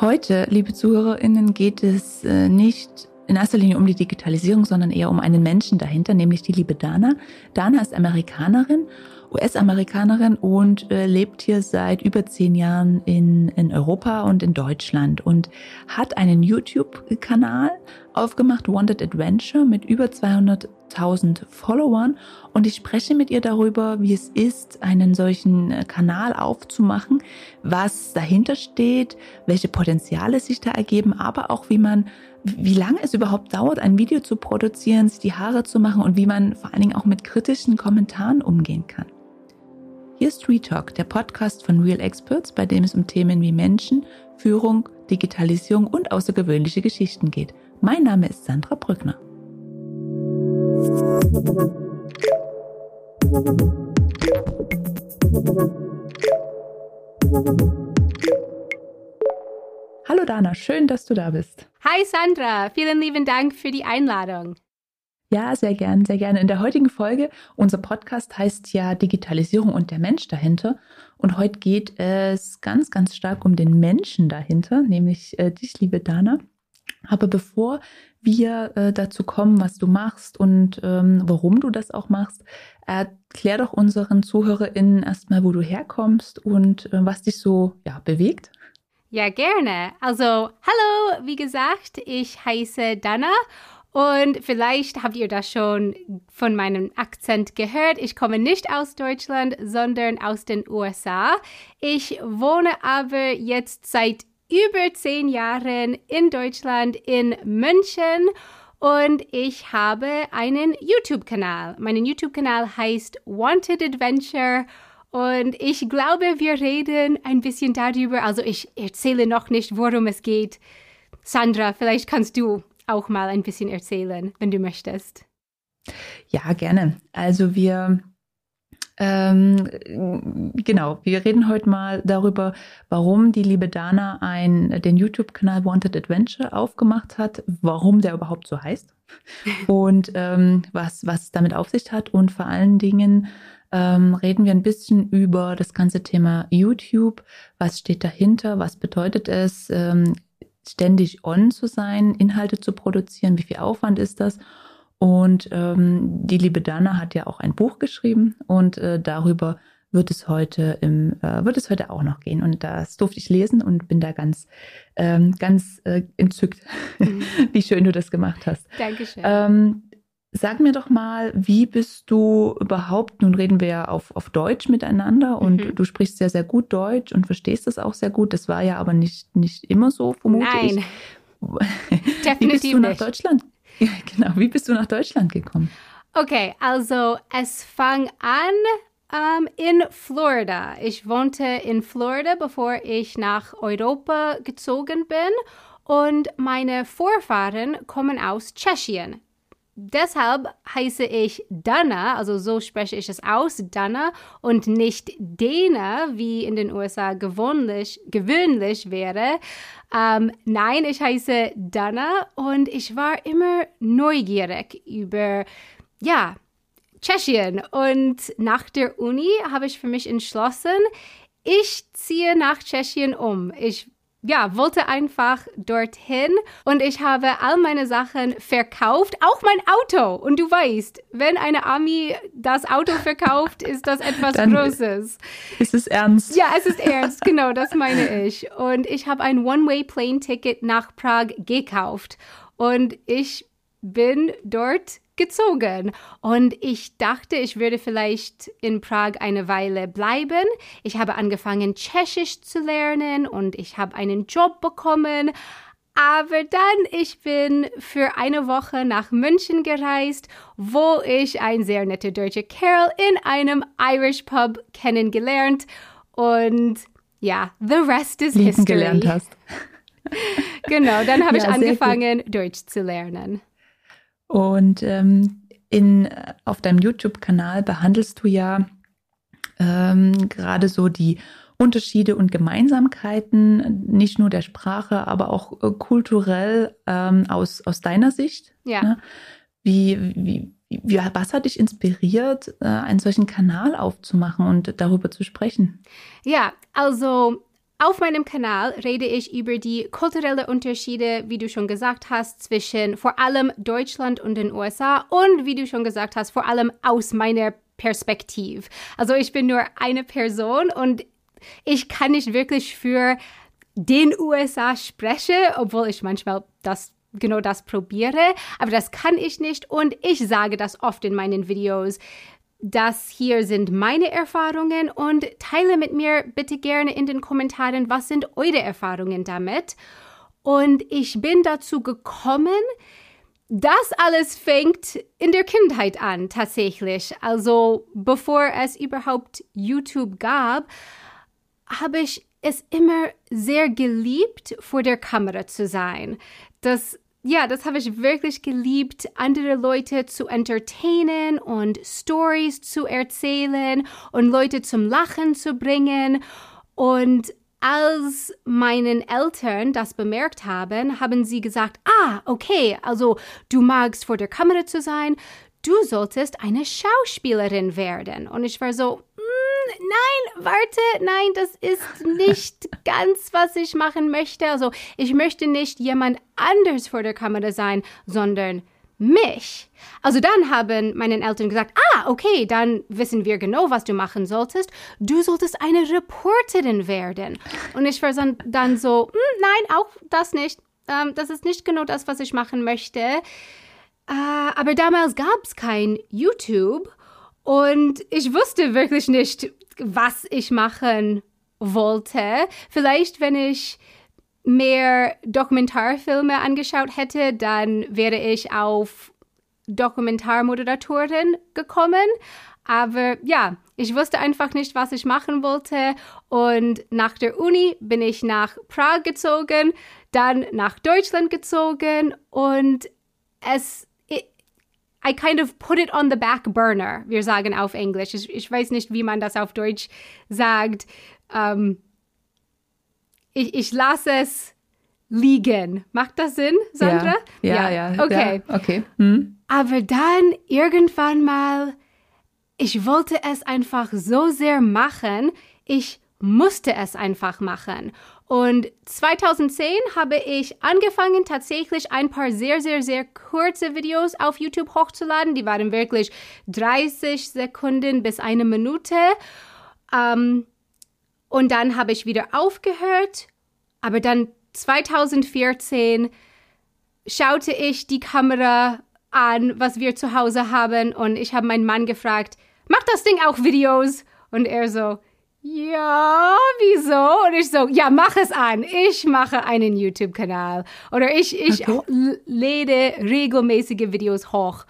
Heute, liebe Zuhörerinnen, geht es äh, nicht in erster Linie um die Digitalisierung, sondern eher um einen Menschen dahinter, nämlich die liebe Dana. Dana ist Amerikanerin, US-Amerikanerin und äh, lebt hier seit über zehn Jahren in, in Europa und in Deutschland und hat einen YouTube-Kanal aufgemacht, Wanted Adventure, mit über 200.000 Followern. Und ich spreche mit ihr darüber, wie es ist, einen solchen äh, Kanal aufzumachen, was dahinter steht, welche Potenziale sich da ergeben, aber auch wie man wie lange es überhaupt dauert, ein Video zu produzieren, sich die Haare zu machen und wie man vor allen Dingen auch mit kritischen Kommentaren umgehen kann. Hier ist Retalk, der Podcast von Real Experts, bei dem es um Themen wie Menschen, Führung, Digitalisierung und außergewöhnliche Geschichten geht. Mein Name ist Sandra Brückner. Hallo Dana, schön, dass du da bist. Hi Sandra, vielen lieben Dank für die Einladung. Ja, sehr gern, sehr gerne. In der heutigen Folge, unser Podcast heißt ja Digitalisierung und der Mensch dahinter. Und heute geht es ganz, ganz stark um den Menschen dahinter, nämlich äh, dich, liebe Dana. Aber bevor wir äh, dazu kommen, was du machst und ähm, warum du das auch machst, erklär doch unseren ZuhörerInnen erstmal, wo du herkommst und äh, was dich so ja, bewegt. Ja, gerne. Also, hallo, wie gesagt, ich heiße Dana und vielleicht habt ihr das schon von meinem Akzent gehört. Ich komme nicht aus Deutschland, sondern aus den USA. Ich wohne aber jetzt seit über zehn Jahren in Deutschland, in München. Und ich habe einen YouTube-Kanal. Mein YouTube-Kanal heißt Wanted Adventure. Und ich glaube, wir reden ein bisschen darüber. Also ich erzähle noch nicht, worum es geht. Sandra, vielleicht kannst du auch mal ein bisschen erzählen, wenn du möchtest. Ja, gerne. Also wir ähm, genau, wir reden heute mal darüber, warum die liebe Dana ein, den YouTube-Kanal Wanted Adventure aufgemacht hat, warum der überhaupt so heißt und ähm, was, was damit auf sich hat und vor allen Dingen, ähm, reden wir ein bisschen über das ganze Thema YouTube. Was steht dahinter? Was bedeutet es, ähm, ständig on zu sein, Inhalte zu produzieren? Wie viel Aufwand ist das? Und ähm, die liebe Dana hat ja auch ein Buch geschrieben und äh, darüber wird es heute im äh, wird es heute auch noch gehen und das durfte ich lesen und bin da ganz ähm, ganz äh, entzückt, mhm. wie schön du das gemacht hast. Dankeschön. Ähm, Sag mir doch mal, wie bist du überhaupt, nun reden wir ja auf, auf Deutsch miteinander und mhm. du sprichst sehr, sehr gut Deutsch und verstehst das auch sehr gut. Das war ja aber nicht, nicht immer so, vermute Nein. ich. Definitiv wie bist du nach nicht. Deutschland? Ja, genau. Wie bist du nach Deutschland gekommen? Okay, also es fang an um, in Florida. Ich wohnte in Florida, bevor ich nach Europa gezogen bin. Und meine Vorfahren kommen aus Tschechien. Deshalb heiße ich Dana, also so spreche ich es aus, Dana, und nicht Dana, wie in den USA gewöhnlich, gewöhnlich wäre. Ähm, nein, ich heiße Dana und ich war immer neugierig über, ja, Tschechien. Und nach der Uni habe ich für mich entschlossen, ich ziehe nach Tschechien um. Ich ja, wollte einfach dorthin und ich habe all meine Sachen verkauft, auch mein Auto. Und du weißt, wenn eine Ami das Auto verkauft, ist das etwas Dann Großes. Ist es ernst? Ja, es ist ernst, genau, das meine ich. Und ich habe ein One-Way-Plane-Ticket nach Prag gekauft und ich bin dort gezogen. Und ich dachte, ich würde vielleicht in Prag eine Weile bleiben. Ich habe angefangen, Tschechisch zu lernen und ich habe einen Job bekommen. Aber dann, ich bin für eine Woche nach München gereist, wo ich ein sehr netter deutscher Kerl in einem Irish Pub kennengelernt. Und ja, the rest is Lieben history. gelernt hast. Genau, dann habe Ja, ich angefangen, Deutsch zu lernen. Und ähm, in, auf deinem YouTube-Kanal behandelst du ja ähm, gerade so die Unterschiede und Gemeinsamkeiten, nicht nur der Sprache, aber auch äh, kulturell ähm, aus, aus deiner Sicht? Ja. Ne? Wie, wie, wie, was hat dich inspiriert, äh, einen solchen Kanal aufzumachen und darüber zu sprechen? Ja, also auf meinem Kanal rede ich über die kulturellen Unterschiede, wie du schon gesagt hast, zwischen vor allem Deutschland und den USA und wie du schon gesagt hast, vor allem aus meiner Perspektive. Also ich bin nur eine Person und ich kann nicht wirklich für den USA sprechen, obwohl ich manchmal das genau das probiere, aber das kann ich nicht und ich sage das oft in meinen Videos. Das hier sind meine Erfahrungen und teile mit mir bitte gerne in den Kommentaren, was sind eure Erfahrungen damit. Und ich bin dazu gekommen, das alles fängt in der Kindheit an, tatsächlich. Also bevor es überhaupt YouTube gab, habe ich es immer sehr geliebt, vor der Kamera zu sein. Das ja, das habe ich wirklich geliebt, andere Leute zu entertainen und Stories zu erzählen und Leute zum Lachen zu bringen. Und als meinen Eltern das bemerkt haben, haben sie gesagt, ah, okay, also du magst vor der Kamera zu sein, du solltest eine Schauspielerin werden. Und ich war so, nein, warte, nein, das ist nicht ganz, was ich machen möchte. Also ich möchte nicht jemand anders vor der Kamera sein, sondern mich. Also dann haben meine Eltern gesagt, ah, okay, dann wissen wir genau, was du machen solltest. Du solltest eine Reporterin werden. Und ich war dann so, hm, nein, auch das nicht. Ähm, das ist nicht genau das, was ich machen möchte. Äh, aber damals gab es kein YouTube und ich wusste wirklich nicht, was ich machen wollte. Vielleicht, wenn ich mehr Dokumentarfilme angeschaut hätte, dann wäre ich auf Dokumentarmoderatorin gekommen. Aber ja, ich wusste einfach nicht, was ich machen wollte. Und nach der Uni bin ich nach Prag gezogen, dann nach Deutschland gezogen und es I kind of put it on the back burner. Wir sagen auf Englisch. Ich, ich weiß nicht, wie man das auf Deutsch sagt. Um, ich, ich lasse es liegen. Macht das Sinn, Sandra? Ja, ja, ja. Okay. Ja, okay. Hm. Aber dann irgendwann mal, ich wollte es einfach so sehr machen, ich musste es einfach machen. Und 2010 habe ich angefangen, tatsächlich ein paar sehr, sehr, sehr kurze Videos auf YouTube hochzuladen. Die waren wirklich 30 Sekunden bis eine Minute. Ähm, und dann habe ich wieder aufgehört. Aber dann 2014 schaute ich die Kamera an, was wir zu Hause haben. Und ich habe meinen Mann gefragt, macht das Ding auch Videos? Und er so, ja, wieso? Und ich so, ja, mach es an. Ich mache einen YouTube-Kanal. Oder ich, ich okay. lade regelmäßige Videos hoch.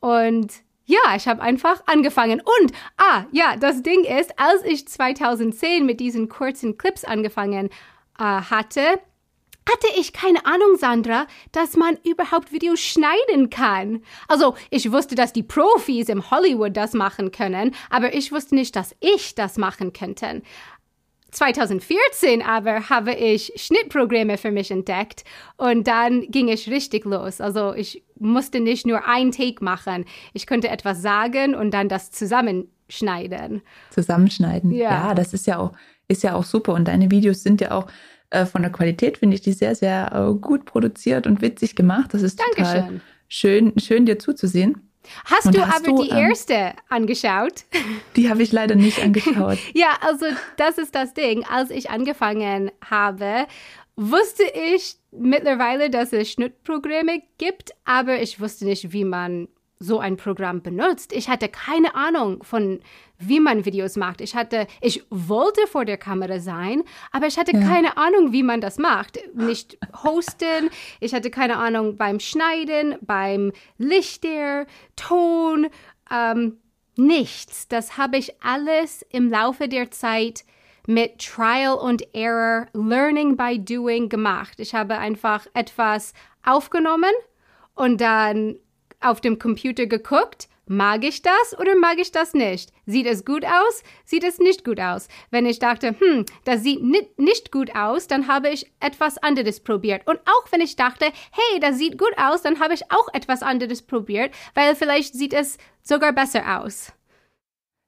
Und ja, ich habe einfach angefangen. Und, ah, ja, das Ding ist, als ich 2010 mit diesen kurzen Clips angefangen äh, hatte, hatte ich keine Ahnung, Sandra, dass man überhaupt Videos schneiden kann. Also, ich wusste, dass die Profis im Hollywood das machen können, aber ich wusste nicht, dass ich das machen könnte. 2014 aber habe ich Schnittprogramme für mich entdeckt und dann ging es richtig los. Also ich musste nicht nur ein Take machen. Ich konnte etwas sagen und dann das zusammenschneiden. Zusammenschneiden. Ja, ja das ist ja auch ist ja auch super und deine Videos sind ja auch äh, von der Qualität finde ich die sehr, sehr äh, gut produziert und witzig gemacht. Das ist Dankeschön. total schön, schön dir zuzusehen. Hast und du hast aber du, die ähm, erste angeschaut? Die habe ich leider nicht angeschaut. ja, also das ist das Ding. Als ich angefangen habe, wusste ich mittlerweile, dass es Schnittprogramme gibt, aber ich wusste nicht, wie man so ein Programm benutzt. Ich hatte keine Ahnung von, wie man Videos macht. Ich hatte, ich wollte vor der Kamera sein, aber ich hatte ja. keine Ahnung, wie man das macht. Nicht hosten, ich hatte keine Ahnung beim Schneiden, beim Lichter, Ton, ähm, nichts. Das habe ich alles im Laufe der Zeit mit Trial und Error, Learning by Doing gemacht. Ich habe einfach etwas aufgenommen und dann auf dem Computer geguckt, mag ich das oder mag ich das nicht? Sieht es gut aus? Sieht es nicht gut aus? Wenn ich dachte, hm, das sieht nicht gut aus, dann habe ich etwas anderes probiert. Und auch wenn ich dachte, hey, das sieht gut aus, dann habe ich auch etwas anderes probiert, weil vielleicht sieht es sogar besser aus.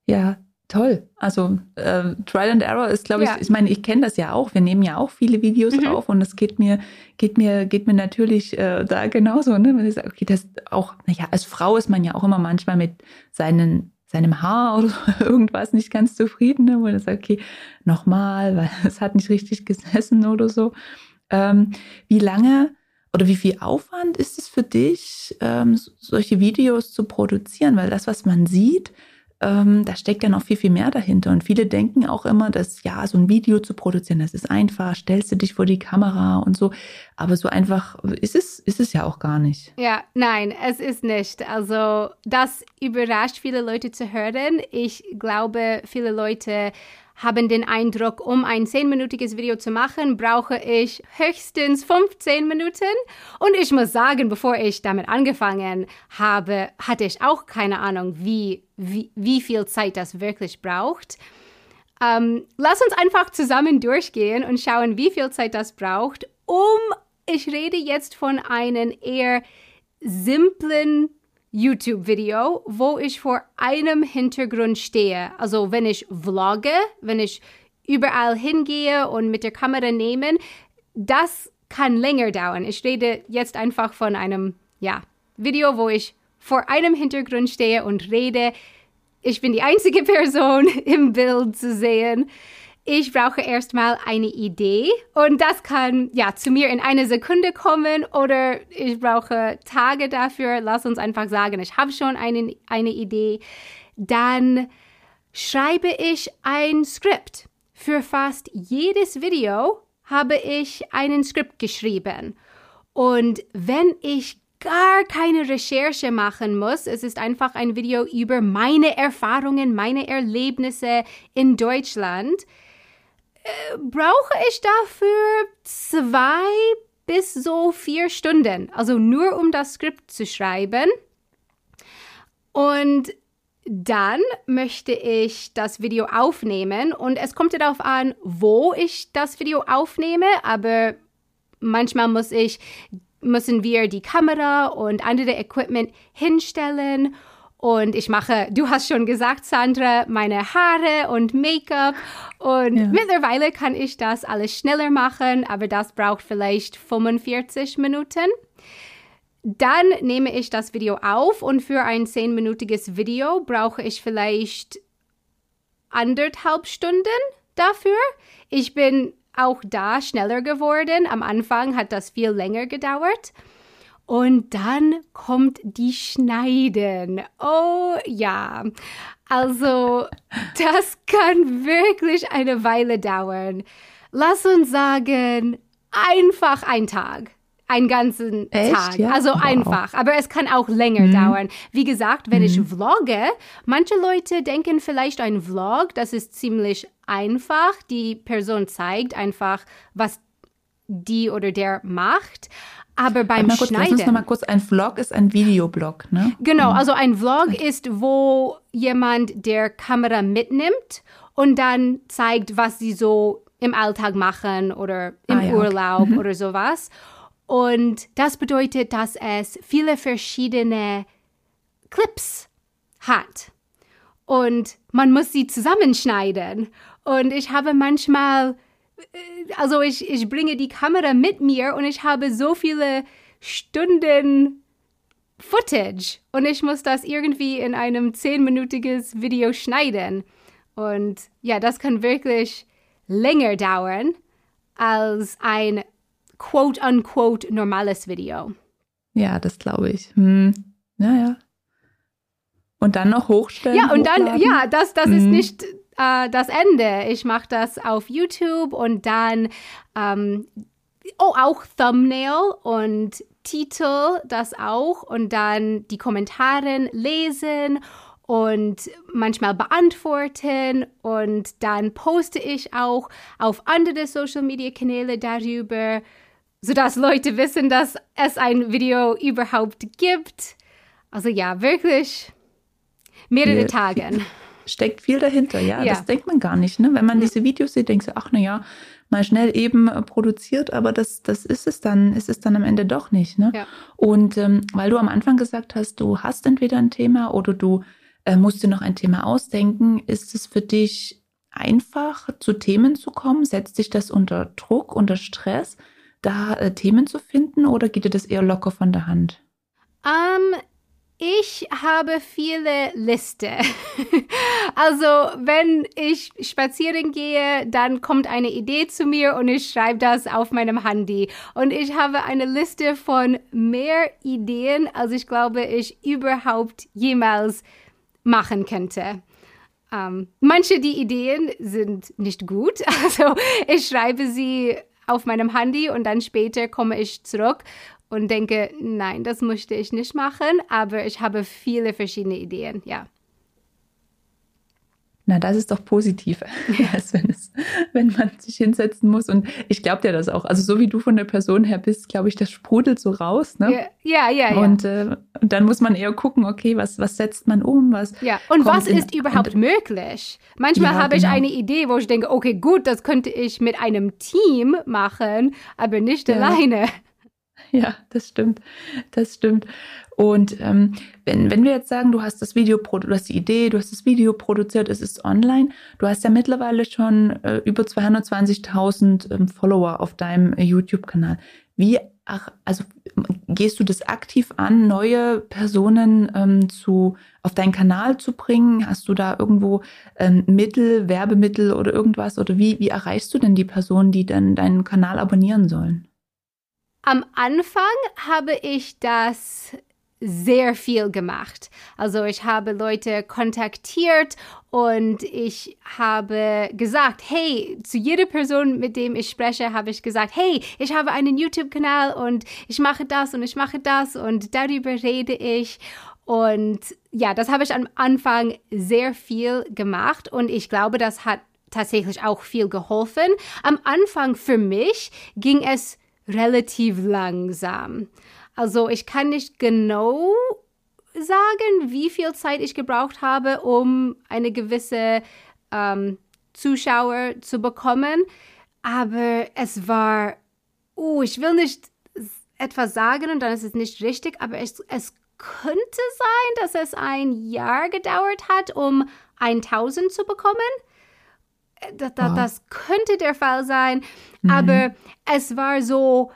Ja, Toll. Also äh, Trial and Error ist, glaube ich, ja. ich meine, ich kenne das ja auch. Wir nehmen ja auch viele Videos mhm. auf und es geht mir, geht mir, geht mir natürlich äh, da genauso. Ne? Wenn ich sage, okay, das auch, naja, als Frau ist man ja auch immer manchmal mit seinen seinem Haar oder irgendwas nicht ganz zufrieden, ne? wo er sagt, okay, nochmal, weil es hat nicht richtig gesessen oder so. Ähm, wie lange oder wie viel Aufwand ist es für dich, ähm, solche Videos zu produzieren? Weil das, was man sieht, ähm, da steckt ja noch viel, viel mehr dahinter. Und viele denken auch immer, dass ja, so ein Video zu produzieren, das ist einfach, stellst du dich vor die Kamera und so. Aber so einfach ist es, ist es ja auch gar nicht. Ja, nein, es ist nicht. Also das überrascht viele Leute zu hören. Ich glaube, viele Leute haben den Eindruck, um ein zehnminütiges Video zu machen, brauche ich höchstens 15 Minuten. Und ich muss sagen, bevor ich damit angefangen habe, hatte ich auch keine Ahnung, wie, wie, wie viel Zeit das wirklich braucht. Ähm, lass uns einfach zusammen durchgehen und schauen, wie viel Zeit das braucht, um, ich rede jetzt von einem eher simplen YouTube-Video, wo ich vor einem Hintergrund stehe. Also wenn ich vlogge, wenn ich überall hingehe und mit der Kamera nehme, das kann länger dauern. Ich rede jetzt einfach von einem, ja, Video, wo ich vor einem Hintergrund stehe und rede. Ich bin die einzige Person im Bild zu sehen ich brauche erstmal eine Idee und das kann ja zu mir in eine Sekunde kommen oder ich brauche Tage dafür. Lass uns einfach sagen, ich habe schon eine, eine Idee. Dann schreibe ich ein Skript. Für fast jedes Video habe ich einen Skript geschrieben. Und wenn ich gar keine Recherche machen muss. Es ist einfach ein Video über meine Erfahrungen, meine Erlebnisse in Deutschland brauche ich dafür zwei bis so vier Stunden, also nur um das Skript zu schreiben. Und dann möchte ich das Video aufnehmen. Und es kommt darauf an, wo ich das Video aufnehme, aber manchmal muss ich, müssen wir die Kamera und andere Equipment hinstellen und ich mache, du hast schon gesagt, Sandra, meine Haare und Make-up. Und ja. mittlerweile kann ich das alles schneller machen, aber das braucht vielleicht 45 Minuten. Dann nehme ich das Video auf und für ein zehnminütiges Video brauche ich vielleicht anderthalb Stunden dafür. Ich bin auch da schneller geworden. Am Anfang hat das viel länger gedauert. Und dann kommt die Schneiden. Oh ja. Also, das kann wirklich eine Weile dauern. Lass uns sagen, einfach ein Tag. Einen ganzen Echt? Tag. Ja? Also wow. einfach. Aber es kann auch länger mhm. dauern. Wie gesagt, wenn mhm. ich vlogge, manche Leute denken vielleicht ein Vlog, das ist ziemlich einfach. Die Person zeigt einfach, was die oder der macht. Aber beim mal kurz, Schneiden. Lass uns noch mal kurz, ein Vlog ist ein Videoblog, ne? Genau, also ein Vlog ist, wo jemand der Kamera mitnimmt und dann zeigt, was sie so im Alltag machen oder im ah, ja, Urlaub okay. mhm. oder sowas. Und das bedeutet, dass es viele verschiedene Clips hat. Und man muss sie zusammenschneiden. Und ich habe manchmal also ich, ich bringe die Kamera mit mir und ich habe so viele Stunden Footage und ich muss das irgendwie in einem zehnminütiges Video schneiden. Und ja, das kann wirklich länger dauern als ein quote-unquote normales Video. Ja, das glaube ich. Hm. Ja, ja. Und dann noch hochstellen. Ja, und hochladen. dann, ja, das, das hm. ist nicht äh, das Ende. Ich mache das auf YouTube und dann ähm, oh, auch Thumbnail und Titel, das auch und dann die Kommentare lesen und manchmal beantworten und dann poste ich auch auf andere Social Media Kanäle darüber, sodass Leute wissen, dass es ein Video überhaupt gibt. Also ja, wirklich mehrere Tage. Steckt viel dahinter, ja, ja. Das denkt man gar nicht. Ne? Wenn man diese Videos sieht, denkt man, ach na ja, mal schnell eben äh, produziert, aber das, das ist es dann, ist es dann am Ende doch nicht. Ne? Ja. Und ähm, weil du am Anfang gesagt hast, du hast entweder ein Thema oder du äh, musst dir noch ein Thema ausdenken, ist es für dich einfach, zu Themen zu kommen? Setzt dich das unter Druck, unter Stress, da äh, Themen zu finden oder geht dir das eher locker von der Hand? Um, ähm, ich habe viele Liste. also, wenn ich spazieren gehe, dann kommt eine Idee zu mir und ich schreibe das auf meinem Handy. Und ich habe eine Liste von mehr Ideen, als ich glaube, ich überhaupt jemals machen könnte. Ähm, manche die Ideen sind nicht gut. Also, ich schreibe sie auf meinem Handy und dann später komme ich zurück und denke, nein, das möchte ich nicht machen, aber ich habe viele verschiedene Ideen, ja. Na, das ist doch positiv, als wenn, es, wenn man sich hinsetzen muss. Und ich glaube dir das auch. Also so wie du von der Person her bist, glaube ich, das sprudelt so raus. Ne? Ja, ja, ja. Und äh, dann muss man eher gucken, okay, was, was setzt man um? Was ja, und was ist überhaupt und, möglich? Manchmal ja, habe ich genau. eine Idee, wo ich denke, okay, gut, das könnte ich mit einem Team machen, aber nicht ja. alleine. ja, das stimmt. Das stimmt. Und ähm, wenn, wenn wir jetzt sagen, du hast das Video, du hast die Idee, du hast das Video produziert, es ist online, du hast ja mittlerweile schon äh, über 220.000 ähm, Follower auf deinem äh, YouTube-Kanal. Wie, ach, also gehst du das aktiv an, neue Personen ähm, zu auf deinen Kanal zu bringen? Hast du da irgendwo ähm, Mittel, Werbemittel oder irgendwas? Oder wie, wie erreichst du denn die Personen, die dann deinen Kanal abonnieren sollen? Am Anfang habe ich das sehr viel gemacht. Also ich habe Leute kontaktiert und ich habe gesagt, hey, zu jeder Person, mit dem ich spreche, habe ich gesagt, hey, ich habe einen YouTube-Kanal und ich mache das und ich mache das und darüber rede ich. Und ja, das habe ich am Anfang sehr viel gemacht und ich glaube, das hat tatsächlich auch viel geholfen. Am Anfang für mich ging es relativ langsam. Also ich kann nicht genau sagen, wie viel Zeit ich gebraucht habe, um eine gewisse ähm, Zuschauer zu bekommen. Aber es war, oh, ich will nicht etwas sagen und dann ist es nicht richtig, aber es, es könnte sein, dass es ein Jahr gedauert hat, um 1000 zu bekommen. Das, das, das könnte der Fall sein, mhm. aber es war so,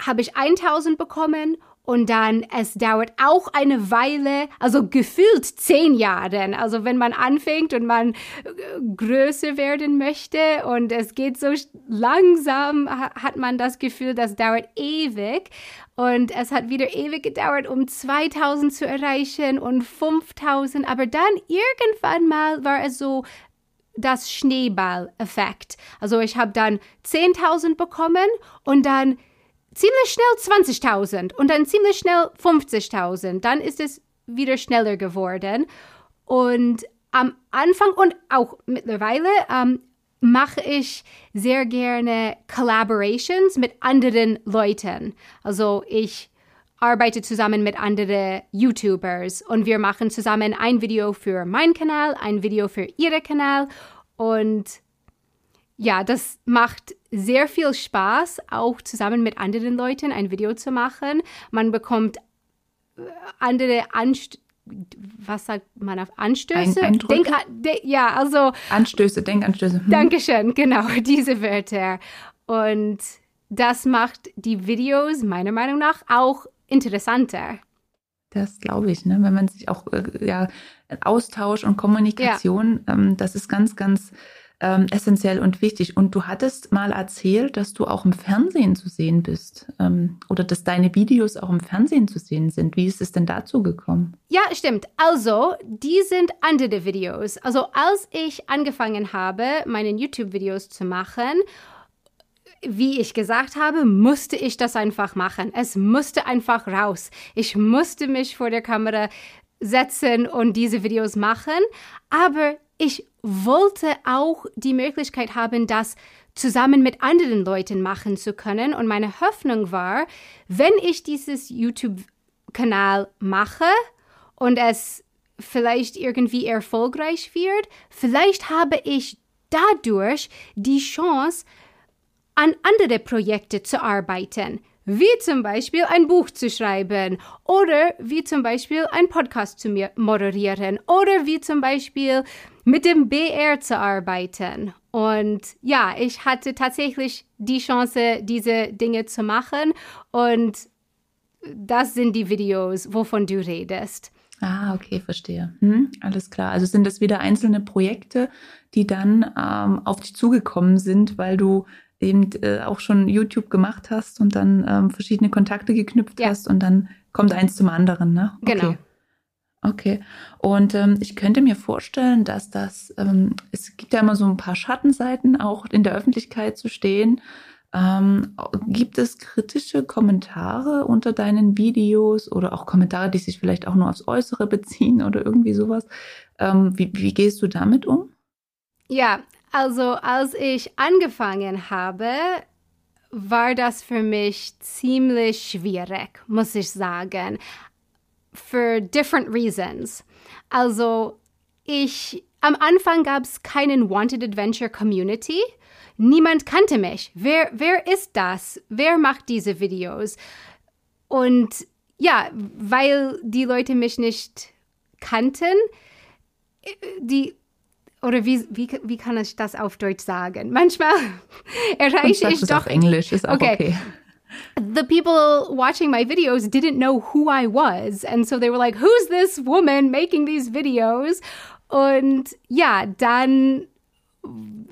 habe ich 1000 bekommen und dann, es dauert auch eine Weile, also gefühlt zehn Jahre. Also wenn man anfängt und man äh, größer werden möchte und es geht so langsam, hat man das Gefühl, das dauert ewig. Und es hat wieder ewig gedauert, um 2000 zu erreichen und 5000. Aber dann irgendwann mal war es so, das Schneeball-Effekt. Also ich habe dann 10.000 bekommen und dann ziemlich schnell 20.000 und dann ziemlich schnell 50.000. Dann ist es wieder schneller geworden. Und am Anfang und auch mittlerweile ähm, mache ich sehr gerne Collaborations mit anderen Leuten. Also ich arbeite zusammen mit anderen YouTubers und wir machen zusammen ein Video für meinen Kanal, ein Video für ihren Kanal und ja, das macht sehr viel Spaß, auch zusammen mit anderen Leuten ein Video zu machen. Man bekommt äh, andere Anstöße was sagt man auf Anstöße? Ein, Denk, de, ja, also Anstöße, Denkanstöße. Hm. Dankeschön, genau, diese Wörter. Und das macht die Videos meiner Meinung nach auch interessanter. Das glaube ich, ne? wenn man sich auch äh, ja Austausch und Kommunikation, ja. ähm, das ist ganz, ganz ähm, essentiell und wichtig. Und du hattest mal erzählt, dass du auch im Fernsehen zu sehen bist ähm, oder dass deine Videos auch im Fernsehen zu sehen sind. Wie ist es denn dazu gekommen? Ja, stimmt. Also, die sind andere Videos. Also, als ich angefangen habe, meine YouTube-Videos zu machen, wie ich gesagt habe, musste ich das einfach machen. Es musste einfach raus. Ich musste mich vor der Kamera setzen und diese Videos machen. Aber ich wollte auch die Möglichkeit haben, das zusammen mit anderen Leuten machen zu können. Und meine Hoffnung war, wenn ich dieses YouTube-Kanal mache und es vielleicht irgendwie erfolgreich wird, vielleicht habe ich dadurch die Chance, an andere Projekte zu arbeiten, wie zum Beispiel ein Buch zu schreiben oder wie zum Beispiel ein Podcast zu moderieren oder wie zum Beispiel mit dem BR zu arbeiten. Und ja, ich hatte tatsächlich die Chance, diese Dinge zu machen und das sind die Videos, wovon du redest. Ah, okay, verstehe. Hm, alles klar. Also sind das wieder einzelne Projekte, die dann ähm, auf dich zugekommen sind, weil du eben äh, auch schon YouTube gemacht hast und dann ähm, verschiedene Kontakte geknüpft ja. hast und dann kommt eins zum anderen, ne? Okay. Genau. Okay. Und ähm, ich könnte mir vorstellen, dass das, ähm, es gibt ja immer so ein paar Schattenseiten, auch in der Öffentlichkeit zu stehen. Ähm, gibt es kritische Kommentare unter deinen Videos oder auch Kommentare, die sich vielleicht auch nur aufs Äußere beziehen oder irgendwie sowas? Ähm, wie, wie gehst du damit um? Ja, also als ich angefangen habe, war das für mich ziemlich schwierig, muss ich sagen. For different reasons. Also ich, am Anfang gab es keinen Wanted Adventure Community. Niemand kannte mich. Wer, wer ist das? Wer macht diese Videos? Und ja, weil die Leute mich nicht kannten, die oder wie, wie, wie kann ich das auf Deutsch sagen? Manchmal erreiche ich doch. Auf Englisch ist auch okay. okay. The people watching my videos didn't know who I was. And so they were like, who's this woman making these videos? Und ja, dann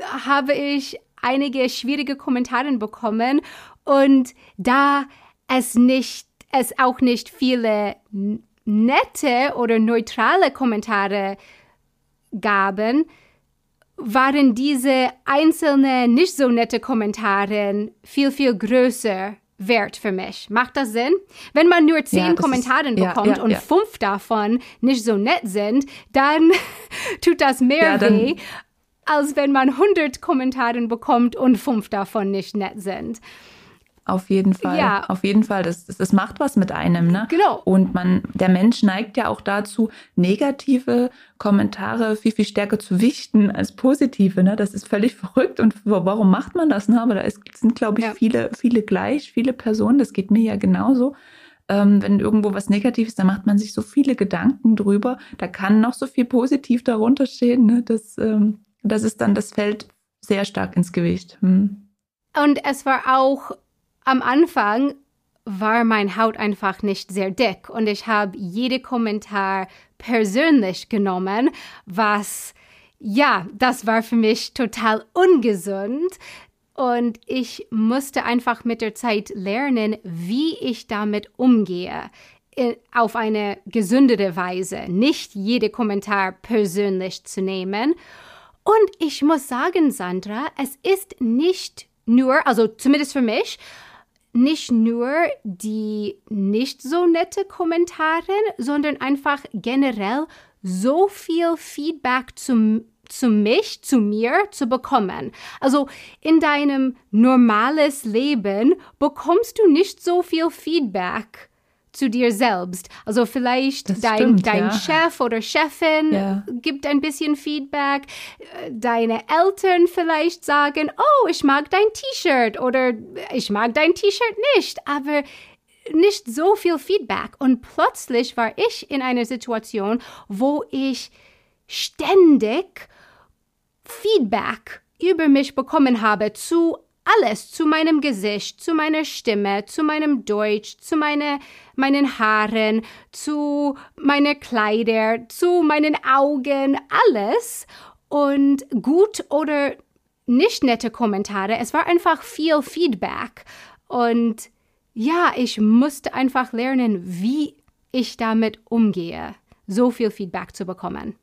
habe ich einige schwierige Kommentare bekommen. Und da es nicht, es auch nicht viele nette oder neutrale Kommentare gaben, waren diese einzelnen nicht so nette Kommentare viel, viel größer wert für mich. Macht das Sinn? Wenn man nur zehn ja, Kommentare ist, bekommt ja, ja, und fünf davon nicht so nett sind, dann tut das mehr weh, als wenn man hundert Kommentare bekommt und fünf davon nicht nett sind. Auf jeden Fall. Ja. Auf jeden Fall. Das, das, das macht was mit einem, ne? Genau. Und man, der Mensch neigt ja auch dazu, negative Kommentare viel, viel stärker zu wichten als positive, ne? Das ist völlig verrückt. Und warum macht man das, ne? Aber da ist, sind, glaube ich, ja. viele, viele gleich, viele Personen. Das geht mir ja genauso. Ähm, wenn irgendwo was Negatives, ist, dann macht man sich so viele Gedanken drüber. Da kann noch so viel positiv darunter stehen, ne? Das, ähm, das ist dann, das fällt sehr stark ins Gewicht. Hm. Und es war auch am Anfang war mein Haut einfach nicht sehr dick und ich habe jede Kommentar persönlich genommen, was ja, das war für mich total ungesund und ich musste einfach mit der Zeit lernen, wie ich damit umgehe auf eine gesündere Weise, nicht jede Kommentar persönlich zu nehmen. Und ich muss sagen, Sandra, es ist nicht nur, also zumindest für mich, nicht nur die nicht so nette Kommentare, sondern einfach generell so viel Feedback zu, zu mich, zu mir zu bekommen. Also in deinem normales Leben bekommst du nicht so viel Feedback zu dir selbst. Also vielleicht dein, stimmt, dein ja. Chef oder Chefin ja. gibt ein bisschen Feedback. Deine Eltern vielleicht sagen, oh, ich mag dein T-Shirt oder ich mag dein T-Shirt nicht, aber nicht so viel Feedback. Und plötzlich war ich in einer Situation, wo ich ständig Feedback über mich bekommen habe zu alles zu meinem Gesicht, zu meiner Stimme, zu meinem Deutsch, zu meine, meinen Haaren, zu meinen Kleider, zu meinen Augen, alles. Und gut oder nicht nette Kommentare. Es war einfach viel Feedback. Und ja, ich musste einfach lernen, wie ich damit umgehe, so viel Feedback zu bekommen.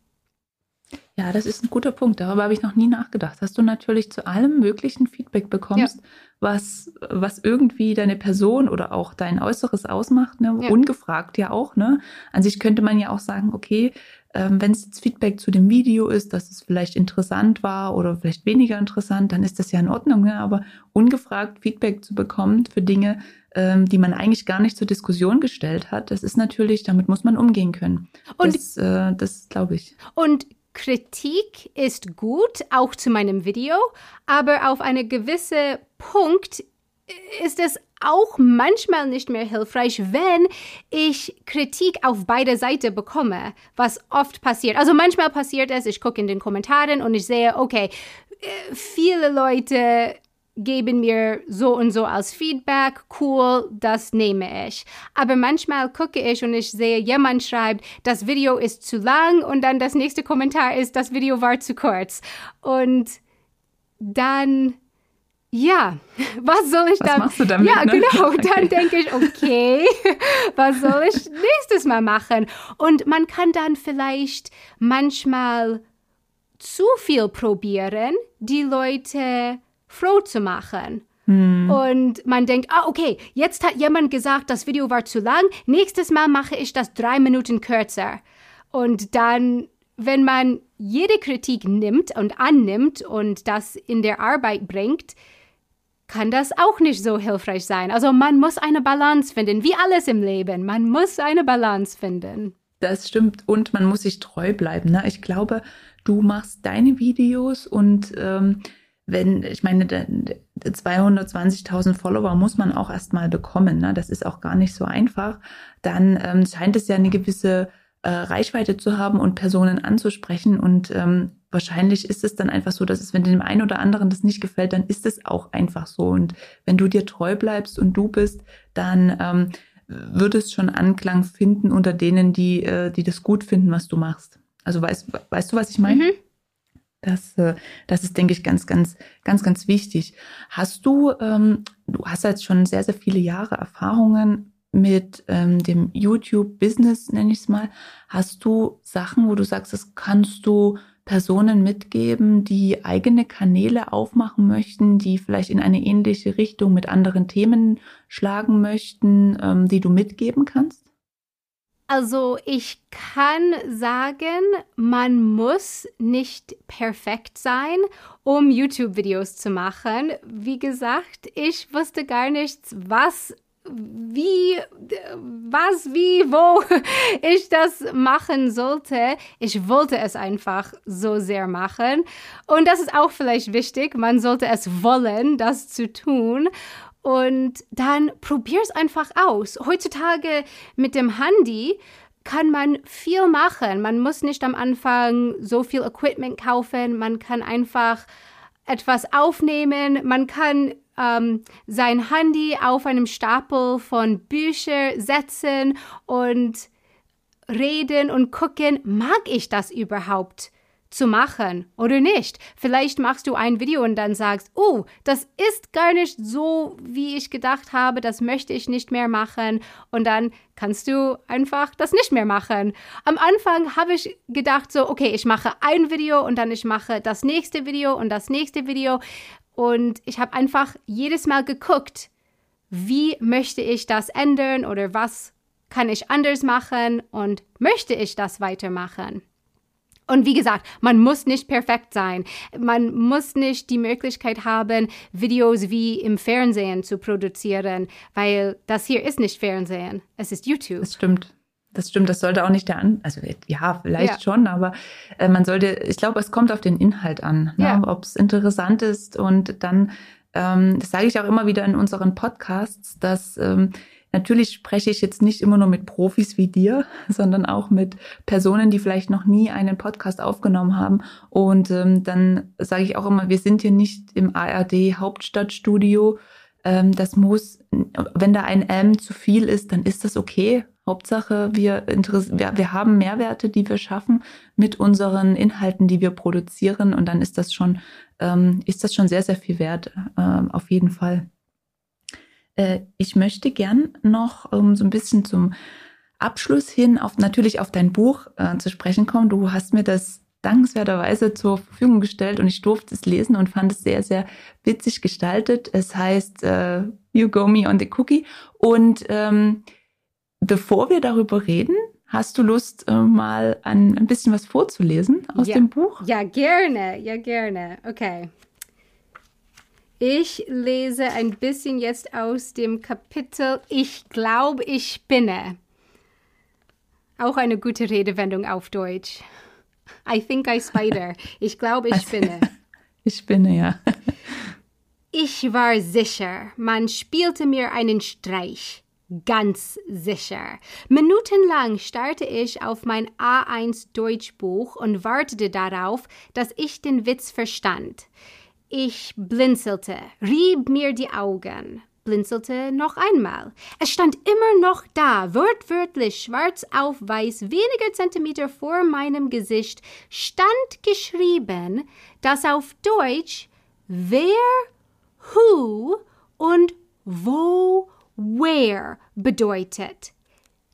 Ja, das ist ein guter Punkt. Darüber habe ich noch nie nachgedacht. Dass du natürlich zu allem möglichen Feedback bekommst, ja. was, was irgendwie deine Person oder auch dein Äußeres ausmacht, ne? Ja. ungefragt ja auch. Ne? An sich könnte man ja auch sagen, okay, Ähm, Wenn es jetzt Feedback zu dem Video ist, dass es vielleicht interessant war oder vielleicht weniger interessant, dann ist das ja in Ordnung. Ne? Aber ungefragt Feedback zu bekommen für Dinge, ähm, die man eigentlich gar nicht zur Diskussion gestellt hat, das ist natürlich, damit muss man umgehen können. Und das, äh, das glaube ich. Und Kritik ist gut, auch zu meinem Video, aber auf einen gewissen Punkt ist es auch manchmal nicht mehr hilfreich, wenn ich Kritik auf beide Seiten bekomme, was oft passiert. Also manchmal passiert es, ich gucke in den Kommentaren und ich sehe, okay, äh, viele Leute geben mir so und so als Feedback, cool, das nehme ich. Aber manchmal gucke ich und ich sehe, jemand schreibt, das Video ist zu lang und dann das nächste Kommentar ist, das Video war zu kurz. Und dann, ja, was soll ich was dann? Machst du damit, ja, ne? genau. Okay. Dann denke ich, okay, was soll ich nächstes Mal machen? Und man kann dann vielleicht manchmal zu viel probieren, die Leute froh zu machen. Und man denkt, ah, okay, jetzt hat jemand gesagt, das Video war zu lang, nächstes Mal mache ich das drei Minuten kürzer. Und dann, wenn man jede Kritik nimmt und annimmt und das in der Arbeit bringt, kann das auch nicht so hilfreich sein. Also man muss eine Balance finden, wie alles im Leben. Man muss eine Balance finden. Das stimmt und man muss sich treu bleiben. Ne? Ich glaube, du machst deine Videos und ähm, wenn, ich meine, 220.000 Follower muss man auch erstmal bekommen. Ne? Das ist auch gar nicht so einfach. Dann ähm, scheint es ja eine gewisse äh, Reichweite zu haben und Personen anzusprechen. Und ähm, wahrscheinlich ist es dann einfach so, dass es, wenn dem einen oder anderen das nicht gefällt, dann ist es auch einfach so. Und wenn du dir treu bleibst und du bist, dann ähm, wird es schon Anklang finden unter denen, die, äh, die das gut finden, was du machst. Also weißt, weißt du, was ich meine? Mhm. Das, äh, das ist, denke ich, ganz, ganz, ganz, ganz wichtig. Hast du, ähm, du hast jetzt schon sehr, sehr viele Jahre Erfahrungen mit ähm, dem YouTube-Business, nenne ich es mal. Hast du Sachen, wo du sagst, das kannst du Personen mitgeben, die eigene Kanäle aufmachen möchten, die vielleicht in eine ähnliche Richtung mit anderen Themen schlagen möchten, ähm, die du mitgeben kannst? Also ich kann sagen, man muss nicht perfekt sein, um YouTube-Videos zu machen. Wie gesagt, ich wusste gar nichts, was wie, was, wie, wo ich das machen sollte. Ich wollte es einfach so sehr machen. Und das ist auch vielleicht wichtig. Man sollte es wollen, das zu tun. Und dann probier's einfach aus. Heutzutage mit dem Handy kann man viel machen. Man muss nicht am Anfang so viel Equipment kaufen. Man kann einfach etwas aufnehmen. Man kann ähm, sein Handy auf einem Stapel von Büchern setzen und reden und gucken, mag ich das überhaupt zu machen oder nicht? Vielleicht machst du ein Video und dann sagst, oh, das ist gar nicht so, wie ich gedacht habe, das möchte ich nicht mehr machen und dann kannst du einfach das nicht mehr machen. Am Anfang habe ich gedacht so, okay, ich mache ein Video und dann ich mache das nächste Video und das nächste Video und ich habe einfach jedes Mal geguckt, wie möchte ich das ändern oder was kann ich anders machen und möchte ich das weitermachen? Und wie gesagt, man muss nicht perfekt sein. Man muss nicht die Möglichkeit haben, Videos wie im Fernsehen zu produzieren, weil das hier ist nicht Fernsehen, es ist YouTube. Das stimmt. Das stimmt, das sollte auch nicht der an, also ja, vielleicht Ja. schon, aber äh, man sollte, ich glaube, es kommt auf den Inhalt an, ne? Ja. ob es interessant ist und dann, ähm, das sage ich auch immer wieder in unseren Podcasts, dass ähm, natürlich spreche ich jetzt nicht immer nur mit Profis wie dir, sondern auch mit Personen, die vielleicht noch nie einen Podcast aufgenommen haben und ähm, dann sage ich auch immer, wir sind hier nicht im ARD Hauptstadtstudio, ähm, das muss, wenn da ein M zu viel ist, dann ist das okay. Hauptsache, wir, wir, wir haben Mehrwerte, die wir schaffen mit unseren Inhalten, die wir produzieren. Und dann ist das schon, ähm, ist das schon sehr, sehr viel wert, ähm, auf jeden Fall. Äh, ich möchte gern noch ähm, so ein bisschen zum Abschluss hin auf natürlich auf dein Buch äh, zu sprechen kommen. Du hast mir das dankenswerterweise zur Verfügung gestellt und ich durfte es lesen und fand es sehr, sehr witzig gestaltet. Es heißt äh, You Go Me on the Cookie. Und ähm, bevor wir darüber reden, Hast du Lust, äh, mal ein, ein bisschen was vorzulesen aus ja. dem Buch? Ja, gerne, ja, gerne. Okay. Ich lese ein bisschen jetzt aus dem Kapitel Ich glaube, ich spinne. Auch eine gute Redewendung auf Deutsch. I think I spider. Ich glaube, ich spinne. Ich spinne, ja. Ich war sicher, man spielte mir einen Streich. Ganz sicher. Minutenlang starrte ich auf mein A1 Deutschbuch und wartete darauf, dass ich den Witz verstand. Ich blinzelte, rieb mir die Augen, blinzelte noch einmal. Es stand immer noch da, wortwörtlich schwarz auf weiß, weniger Zentimeter vor meinem Gesicht, stand geschrieben, dass auf Deutsch wer, who und wo, where bedeutet.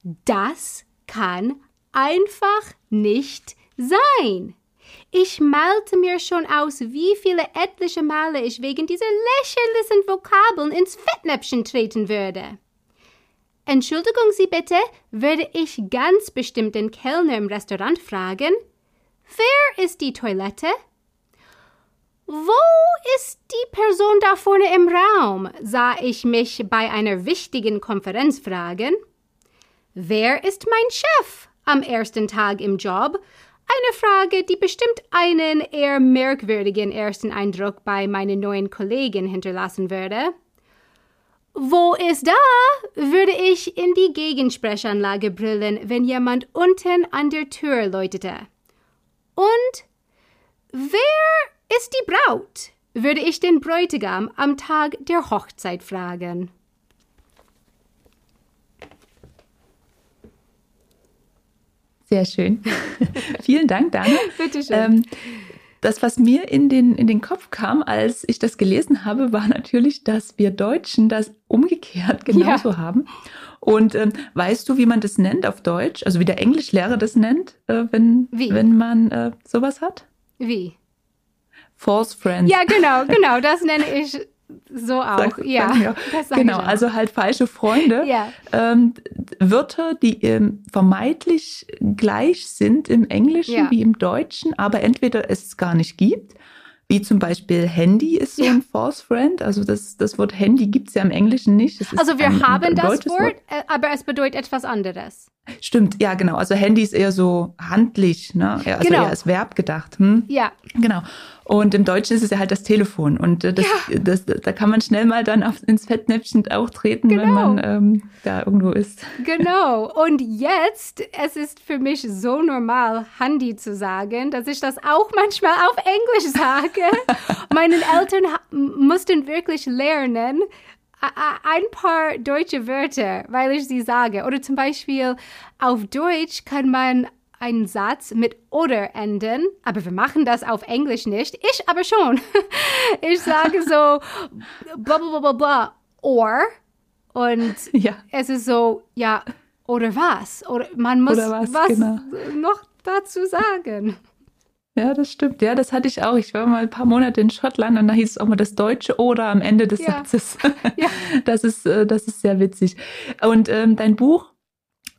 Das kann einfach nicht sein. Ich malte mir schon aus, wie viele etliche Male ich wegen dieser lächerlichen Vokabeln ins Fettnäpfchen treten würde. Entschuldigung Sie bitte, würde ich ganz bestimmt den Kellner im Restaurant fragen. Wer ist die Toilette? Wo ist die Person da vorne im Raum? sah ich mich bei einer wichtigen Konferenz fragen. Wer ist mein Chef am ersten Tag im Job? Eine Frage, die bestimmt einen eher merkwürdigen ersten Eindruck bei meinen neuen Kollegen hinterlassen würde. Wo ist da? würde ich in die Gegensprechanlage brüllen, wenn jemand unten an der Tür läutete. Und wer ist die Braut? würde ich den Bräutigam am Tag der Hochzeit fragen. Sehr schön. Vielen Dank, Dana. Bitte schön. Ähm, das, was mir in den, in den Kopf kam, als ich das gelesen habe, war natürlich, dass wir Deutschen das umgekehrt genauso ja. haben. Und ähm, weißt du, wie man das nennt auf Deutsch? Also wie der Englischlehrer das nennt, äh, wenn, wie? wenn man äh, sowas hat? Wie? False Friends. Ja, genau, genau. Das nenne ich so auch, Sag, ja. genau, also halt falsche Freunde. ja. Ähm, Wörter, die ähm, vermeintlich gleich sind im Englischen Ja. wie im Deutschen, aber entweder es gar nicht gibt, wie zum Beispiel Handy ist so Ja. ein False Friend. Also das, das Wort Handy gibt's ja im Englischen nicht. Also wir ein- ein haben das deutsches Wort, äh, aber es bedeutet etwas anderes. Stimmt, ja genau. Also Handy ist eher so handlich, ne? Ja, Also Genau. eher als Verb gedacht. Hm? Ja, Genau. Und im Deutschen ist es ja halt das Telefon. Und äh, das, das, da kann man schnell mal dann auf, ins Fettnäpfchen auch treten, wenn Genau. man ähm, da irgendwo ist. genau. Und jetzt, es ist für mich so normal, Handy zu sagen, dass ich das auch manchmal auf Englisch sage. Meinen Eltern mussten wirklich lernen, ein paar deutsche Wörter, weil ich sie sage. Oder zum Beispiel auf Deutsch kann man einen Satz mit oder enden, aber wir machen das auf Englisch nicht. Ich aber schon. Ich sage so bla bla bla bla bla or und Ja. es ist so, ja, oder was? Oder man muss Oder was, genau. noch dazu sagen. Ja, das stimmt. Ja, das hatte ich auch. Ich war mal ein paar Monate in Schottland und da hieß es auch mal das deutsche oder am Ende des Ja. Satzes. Ja. Das ist, äh, das ist sehr witzig. Und ähm, dein Buch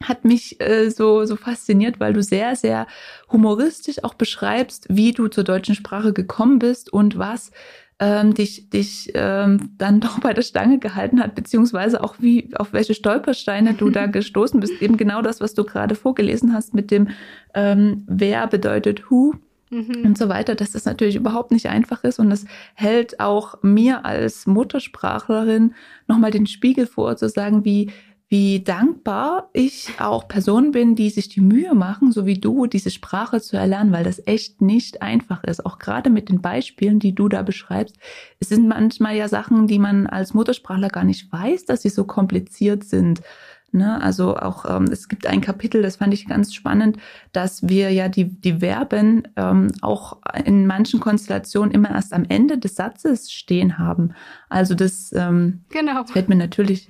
hat mich äh, so, so fasziniert, weil du sehr, sehr humoristisch auch beschreibst, wie du zur deutschen Sprache gekommen bist und was ähm, dich, dich ähm, dann doch bei der Stange gehalten hat, beziehungsweise auch wie, auf welche Stolpersteine du da gestoßen bist. Eben genau das, was du gerade vorgelesen hast mit dem ähm, Wer bedeutet Who Mhm. und so weiter, dass das natürlich überhaupt nicht einfach ist und es hält auch mir als Muttersprachlerin nochmal den Spiegel vor, zu sagen, wie, wie dankbar ich auch Personen bin, die sich die Mühe machen, so wie du, diese Sprache zu erlernen, weil das echt nicht einfach ist. Auch gerade mit den Beispielen, die du da beschreibst. Es sind manchmal ja Sachen, die man als Muttersprachler gar nicht weiß, dass sie so kompliziert sind. Ne, also auch ähm, es gibt ein Kapitel, das fand ich ganz spannend, dass wir ja die, die Verben ähm, auch in manchen Konstellationen immer erst am Ende des Satzes stehen haben. Also das, ähm, Genau. das fällt mir natürlich.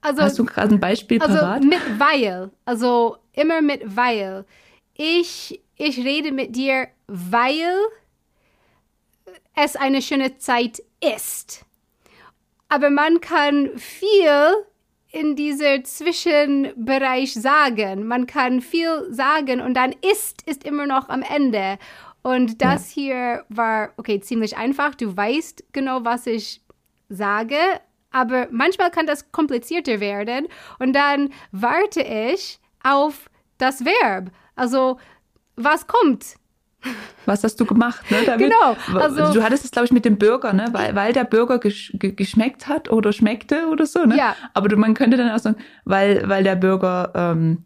Also, hast du gerade ein Beispiel also parat? mit weil, also immer mit weil. Ich, ich rede mit dir, weil es eine schöne Zeit ist. Aber man kann viel in dieser Zwischenbereich sagen. Man kann viel sagen und dann ist ist immer noch am Ende. Und das ja. hier war, okay, ziemlich einfach. Du weißt genau, was ich sage, aber manchmal kann das komplizierter werden. Und dann warte ich auf das Verb. Also, was kommt? Was hast du gemacht? Ne? Damit, genau. Also, du hattest es, glaube ich, mit dem Burger, ne? weil, weil der Burger gesch geschmeckt hat oder schmeckte oder so. Ne? Ja. Aber du, man könnte dann auch sagen, weil, weil der Burger ähm,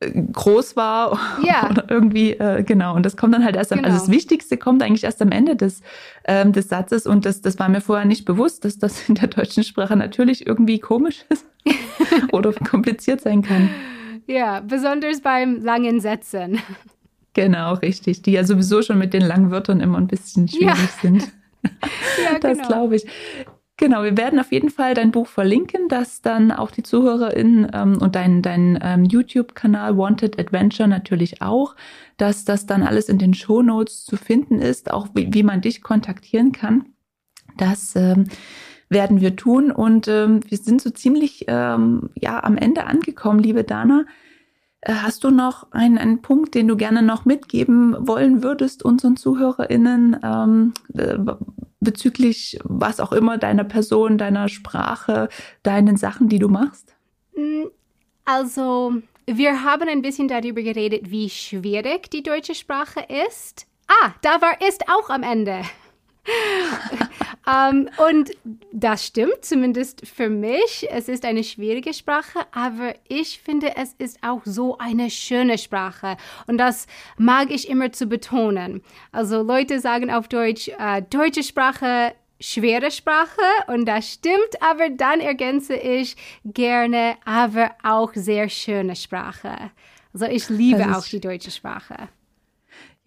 groß war ja. oder irgendwie, äh, genau. Und das kommt dann halt erst am, also genau. also das Wichtigste kommt eigentlich erst am Ende des, ähm, des Satzes und das, das war mir vorher nicht bewusst, dass das in der deutschen Sprache natürlich irgendwie komisch ist oder kompliziert sein kann. Ja, besonders beim langen Sätzen. Genau, richtig. Die ja sowieso schon mit den langen Wörtern immer ein bisschen schwierig ja. sind. ja, das genau. glaube ich. Genau, wir werden auf jeden Fall dein Buch verlinken, dass dann auch die ZuhörerInnen ähm, und dein, dein ähm, YouTube-Kanal Wanted Adventure natürlich auch, dass das dann alles in den Show Notes zu finden ist, auch wie, wie man dich kontaktieren kann. Das ähm, werden wir tun und ähm, wir sind so ziemlich ähm, ja am Ende angekommen, liebe Dana. Äh, hast du noch einen, einen Punkt, den du gerne noch mitgeben wollen würdest unseren ZuhörerInnen ähm, äh, bezüglich was auch immer deiner Person, deiner Sprache, deinen Sachen, die du machst? Mm, also, wir haben ein bisschen darüber geredet, wie schwierig die deutsche Sprache ist. Ah, da war ist auch am Ende um, ähm, und das stimmt, zumindest für mich. Es ist eine schwierige Sprache, aber ich finde, es ist auch so eine schöne Sprache. Und das mag ich immer zu betonen. Also Leute sagen auf Deutsch, äh, deutsche Sprache schwere Sprache und das stimmt, aber dann ergänze ich gerne, aber auch sehr schöne Sprache. Also ich liebe auch die deutsche Sprache.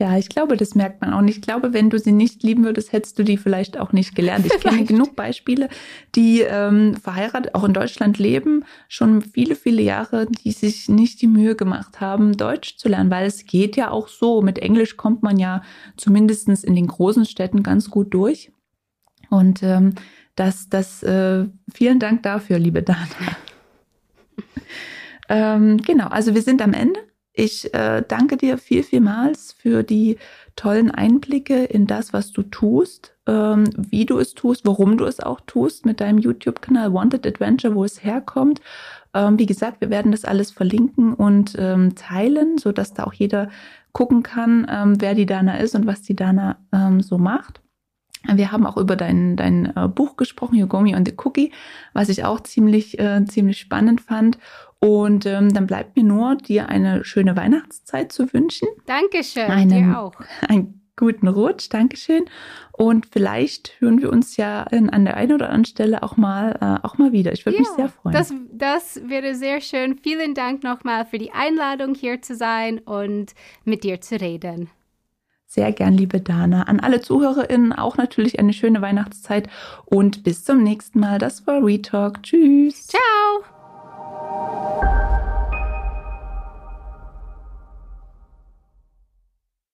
Ja, ich glaube, das merkt man auch nicht. Ich glaube, wenn du sie nicht lieben würdest, hättest du die vielleicht auch nicht gelernt. Ich kenne genug Beispiele, die ähm, verheiratet, auch in Deutschland leben, schon viele, viele Jahre, die sich nicht die Mühe gemacht haben, Deutsch zu lernen, weil es geht ja auch so. Mit Englisch kommt man ja zumindestens in den großen Städten ganz gut durch. Und ähm, das, das, äh, vielen Dank dafür, liebe Dana. ähm, genau, also wir sind am Ende. Ich äh, danke dir viel, vielmals für die tollen Einblicke in das, was du tust, ähm, wie du es tust, warum du es auch tust mit deinem YouTube-Kanal Wanted Adventure, wo es herkommt. Ähm, wie gesagt, wir werden das alles verlinken und ähm, teilen, so dass da auch jeder gucken kann, ähm, wer die Dana ist und was die Dana ähm, so macht. Wir haben auch über dein, dein äh, Buch gesprochen, Yogomi und the Cookie, was ich auch ziemlich, äh, ziemlich spannend fand. Und ähm, dann bleibt mir nur, dir eine schöne Weihnachtszeit zu wünschen. Dankeschön, einen, dir auch. Einen guten Rutsch, Dankeschön. Und vielleicht hören wir uns ja in, an der einen oder anderen Stelle auch mal, äh, auch mal wieder. Ich würde ja, mich sehr freuen. Das, das wäre sehr schön. Vielen Dank nochmal für die Einladung, hier zu sein und mit dir zu reden. Sehr gern, liebe Dana. An alle ZuhörerInnen auch natürlich eine schöne Weihnachtszeit und bis zum nächsten Mal. Das war Retalk. Tschüss. Ciao. thank you